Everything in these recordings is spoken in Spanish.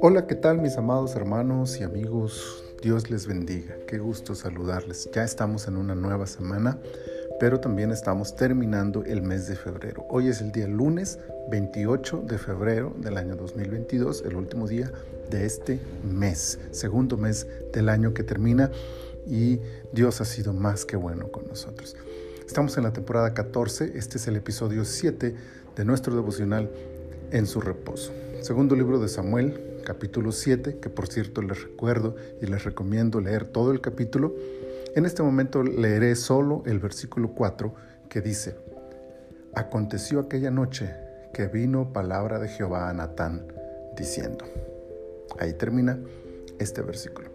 Hola, ¿qué tal mis amados hermanos y amigos? Dios les bendiga. Qué gusto saludarles. Ya estamos en una nueva semana, pero también estamos terminando el mes de febrero. Hoy es el día lunes 28 de febrero del año 2022, el último día de este mes, segundo mes del año que termina y Dios ha sido más que bueno con nosotros. Estamos en la temporada 14, este es el episodio 7 de nuestro devocional En su reposo. Segundo libro de Samuel, capítulo 7, que por cierto les recuerdo y les recomiendo leer todo el capítulo. En este momento leeré solo el versículo 4 que dice, Aconteció aquella noche que vino palabra de Jehová a Natán, diciendo, ahí termina este versículo.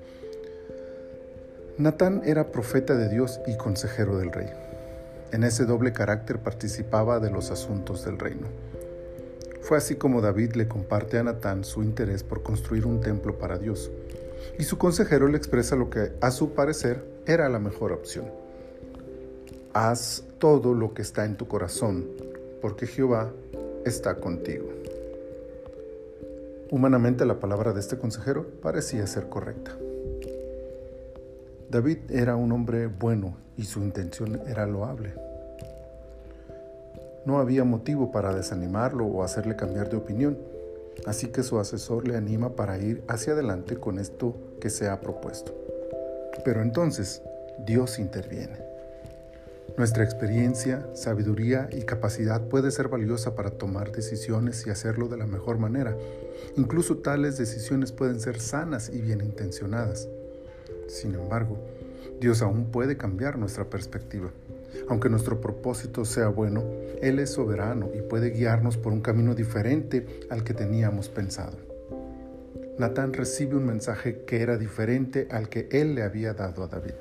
Natán era profeta de Dios y consejero del rey. En ese doble carácter participaba de los asuntos del reino. Fue así como David le comparte a Natán su interés por construir un templo para Dios, y su consejero le expresa lo que a su parecer era la mejor opción. Haz todo lo que está en tu corazón, porque Jehová está contigo. Humanamente la palabra de este consejero parecía ser correcta. David era un hombre bueno y su intención era loable. No había motivo para desanimarlo o hacerle cambiar de opinión, así que su asesor le anima para ir hacia adelante con esto que se ha propuesto. Pero entonces Dios interviene. Nuestra experiencia, sabiduría y capacidad puede ser valiosa para tomar decisiones y hacerlo de la mejor manera. Incluso tales decisiones pueden ser sanas y bien intencionadas. Sin embargo, Dios aún puede cambiar nuestra perspectiva. Aunque nuestro propósito sea bueno, Él es soberano y puede guiarnos por un camino diferente al que teníamos pensado. Natán recibe un mensaje que era diferente al que Él le había dado a David.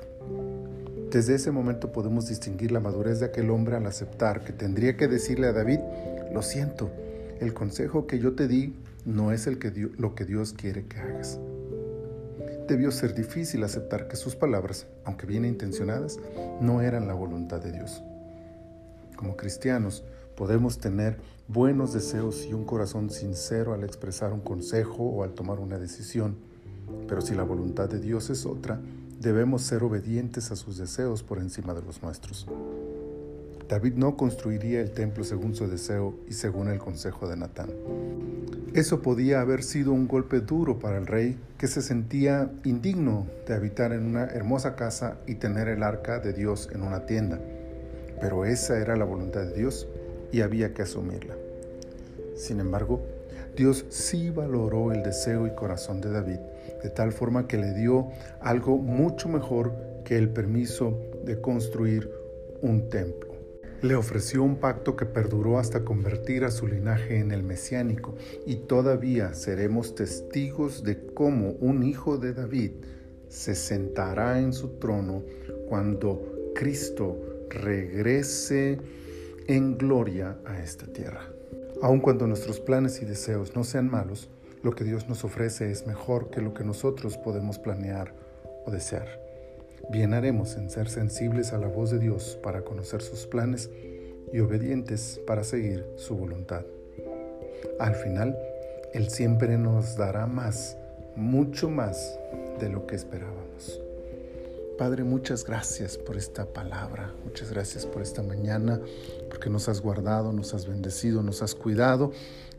Desde ese momento podemos distinguir la madurez de aquel hombre al aceptar que tendría que decirle a David, lo siento, el consejo que yo te di no es el que lo que Dios quiere que hagas debió ser difícil aceptar que sus palabras, aunque bien intencionadas, no eran la voluntad de Dios. Como cristianos, podemos tener buenos deseos y un corazón sincero al expresar un consejo o al tomar una decisión, pero si la voluntad de Dios es otra, debemos ser obedientes a sus deseos por encima de los nuestros. David no construiría el templo según su deseo y según el consejo de Natán. Eso podía haber sido un golpe duro para el rey, que se sentía indigno de habitar en una hermosa casa y tener el arca de Dios en una tienda. Pero esa era la voluntad de Dios y había que asumirla. Sin embargo, Dios sí valoró el deseo y corazón de David, de tal forma que le dio algo mucho mejor que el permiso de construir un templo le ofreció un pacto que perduró hasta convertir a su linaje en el mesiánico, y todavía seremos testigos de cómo un hijo de David se sentará en su trono cuando Cristo regrese en gloria a esta tierra. Aun cuando nuestros planes y deseos no sean malos, lo que Dios nos ofrece es mejor que lo que nosotros podemos planear o desear. Bien haremos en ser sensibles a la voz de Dios para conocer sus planes y obedientes para seguir su voluntad. Al final, Él siempre nos dará más, mucho más de lo que esperábamos. Padre, muchas gracias por esta palabra, muchas gracias por esta mañana, porque nos has guardado, nos has bendecido, nos has cuidado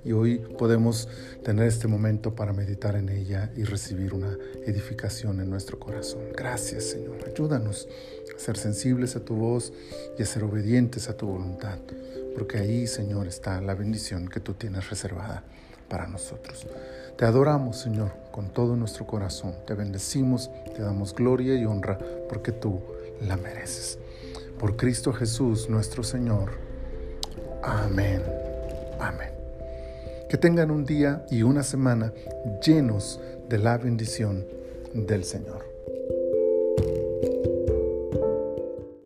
y hoy podemos tener este momento para meditar en ella y recibir una edificación en nuestro corazón. Gracias Señor, ayúdanos a ser sensibles a tu voz y a ser obedientes a tu voluntad, porque ahí Señor está la bendición que tú tienes reservada para nosotros. Te adoramos Señor con todo nuestro corazón, te bendecimos, te damos gloria y honra porque tú la mereces. Por Cristo Jesús nuestro Señor. Amén. Amén. Que tengan un día y una semana llenos de la bendición del Señor.